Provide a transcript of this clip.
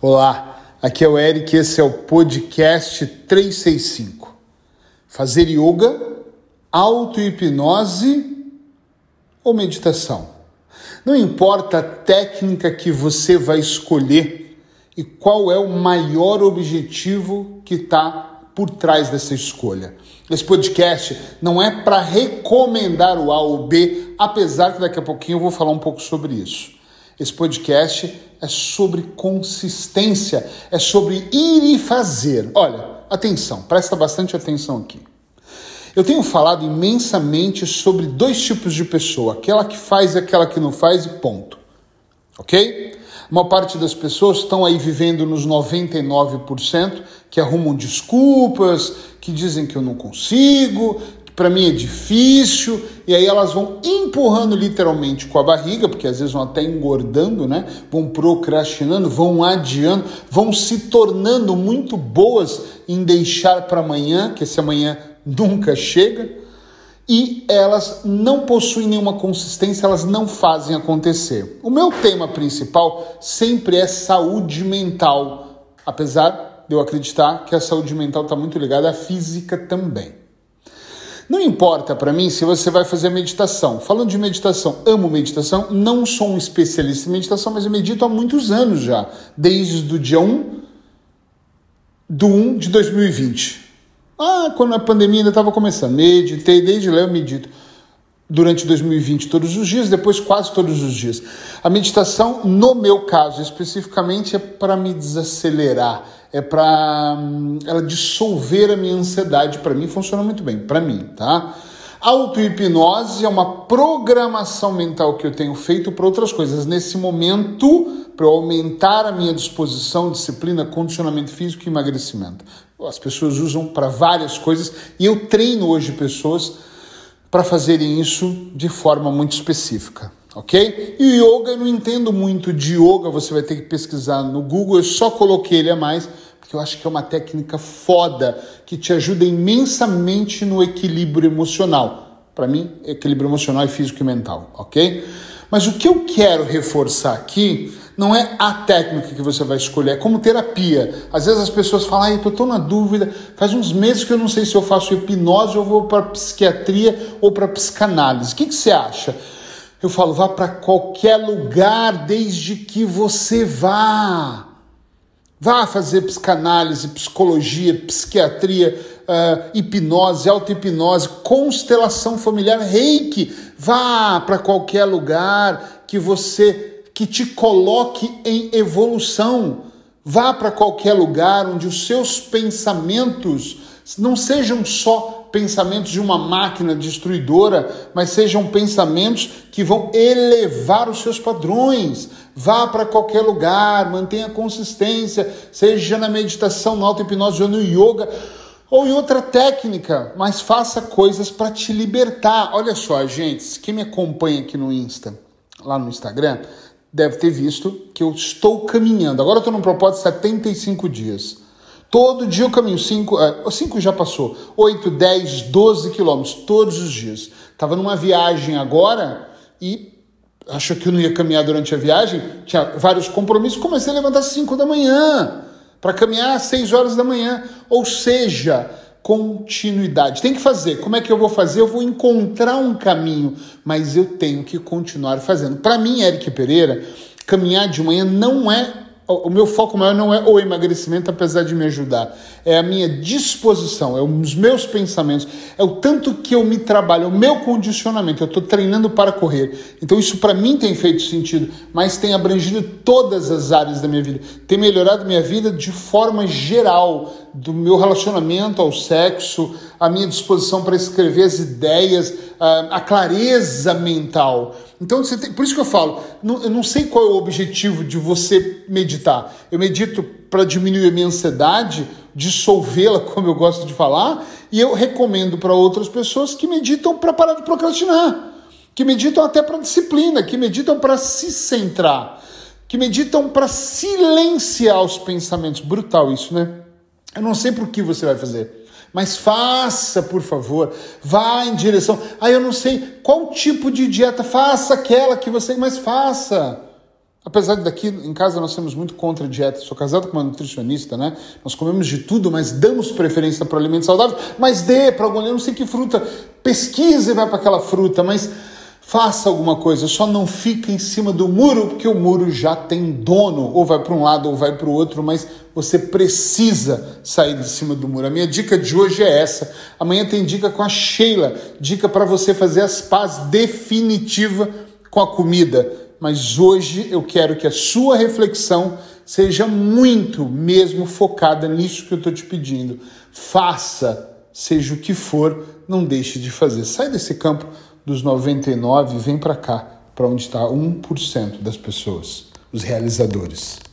Olá, aqui é o Eric, esse é o podcast 365. Fazer yoga, auto-hipnose ou meditação. Não importa a técnica que você vai escolher e qual é o maior objetivo que está por trás dessa escolha. Esse podcast não é para recomendar o A ou B, apesar que daqui a pouquinho eu vou falar um pouco sobre isso. Esse podcast é sobre consistência, é sobre ir e fazer. Olha, atenção, presta bastante atenção aqui. Eu tenho falado imensamente sobre dois tipos de pessoa, aquela que faz e aquela que não faz e ponto. Ok? Uma parte das pessoas estão aí vivendo nos 99% que arrumam desculpas, que dizem que eu não consigo, para mim é difícil, e aí elas vão empurrando literalmente com a barriga, porque às vezes vão até engordando, né? Vão procrastinando, vão adiando, vão se tornando muito boas em deixar para amanhã, que esse amanhã nunca chega, e elas não possuem nenhuma consistência, elas não fazem acontecer. O meu tema principal sempre é saúde mental, apesar de eu acreditar que a saúde mental está muito ligada à física também. Não importa para mim se você vai fazer meditação. Falando de meditação, amo meditação, não sou um especialista em meditação, mas eu medito há muitos anos já, desde o dia 1 do 1 de 2020. Ah, quando a pandemia ainda estava começando. Meditei, desde lá eu medito durante 2020 todos os dias, depois quase todos os dias. A meditação, no meu caso especificamente, é para me desacelerar, é para hum, ela dissolver a minha ansiedade. Para mim funciona muito bem, para mim, tá? Auto-hipnose é uma programação mental que eu tenho feito para outras coisas. Nesse momento, para aumentar a minha disposição, disciplina, condicionamento físico e emagrecimento. As pessoas usam para várias coisas e eu treino hoje pessoas para fazerem isso de forma muito específica, ok? E yoga, eu não entendo muito de yoga, você vai ter que pesquisar no Google, eu só coloquei ele a mais, porque eu acho que é uma técnica foda que te ajuda imensamente no equilíbrio emocional. Para mim, equilíbrio emocional é físico e mental, ok? Mas o que eu quero reforçar aqui não é a técnica que você vai escolher, é como terapia. Às vezes as pessoas falam, eu estou na dúvida, faz uns meses que eu não sei se eu faço hipnose ou vou para psiquiatria ou para psicanálise. O que, que você acha? Eu falo, vá para qualquer lugar desde que você vá. Vá fazer psicanálise, psicologia, psiquiatria, uh, hipnose, auto-hipnose, constelação familiar, reiki. Vá para qualquer lugar que você que te coloque em evolução. Vá para qualquer lugar onde os seus pensamentos não sejam só pensamentos de uma máquina destruidora, mas sejam pensamentos que vão elevar os seus padrões. Vá para qualquer lugar, mantenha consistência, seja na meditação, na auto-hipnose ou no yoga ou em outra técnica, mas faça coisas para te libertar. Olha só, gente, quem me acompanha aqui no Insta, lá no Instagram, deve ter visto que eu estou caminhando. Agora eu estou num propósito de 75 dias. Todo dia eu caminho 5, 5 já passou, 8, 10, 12 quilômetros, todos os dias. Estava numa viagem agora e achou que eu não ia caminhar durante a viagem, tinha vários compromissos, comecei a levantar às 5 da manhã para caminhar às 6 horas da manhã. Ou seja, continuidade. Tem que fazer. Como é que eu vou fazer? Eu vou encontrar um caminho, mas eu tenho que continuar fazendo. Para mim, Eric Pereira, caminhar de manhã não é o meu foco maior não é o emagrecimento, apesar de me ajudar, é a minha disposição, é os meus pensamentos, é o tanto que eu me trabalho, é o meu condicionamento. Eu estou treinando para correr. Então, isso para mim tem feito sentido, mas tem abrangido todas as áreas da minha vida, tem melhorado minha vida de forma geral, do meu relacionamento ao sexo, a minha disposição para escrever as ideias, a clareza mental. Então, tem, por isso que eu falo, eu não sei qual é o objetivo de você meditar. Eu medito para diminuir a minha ansiedade, dissolvê-la, como eu gosto de falar, e eu recomendo para outras pessoas que meditam para parar de procrastinar, que meditam até para disciplina, que meditam para se centrar, que meditam para silenciar os pensamentos. Brutal isso, né? Eu não sei por que você vai fazer. Mas faça, por favor, vá em direção. Ah, eu não sei qual tipo de dieta, faça aquela que você, mas faça. Apesar de daqui em casa nós temos muito contra a dieta, sou casado com uma nutricionista, né? Nós comemos de tudo, mas damos preferência para alimentos saudáveis. Mas dê para algum, não sei que fruta, pesquisa e vai para aquela fruta, mas faça alguma coisa, só não fica em cima do muro, porque o muro já tem dono, ou vai para um lado ou vai para o outro, mas você precisa sair de cima do muro. A minha dica de hoje é essa. Amanhã tem dica com a Sheila, dica para você fazer as pazes definitiva com a comida mas hoje eu quero que a sua reflexão seja muito mesmo focada nisso que eu estou te pedindo. Faça, seja o que for, não deixe de fazer. Sai desse campo dos 99 e vem para cá, para onde está 1% das pessoas, os realizadores.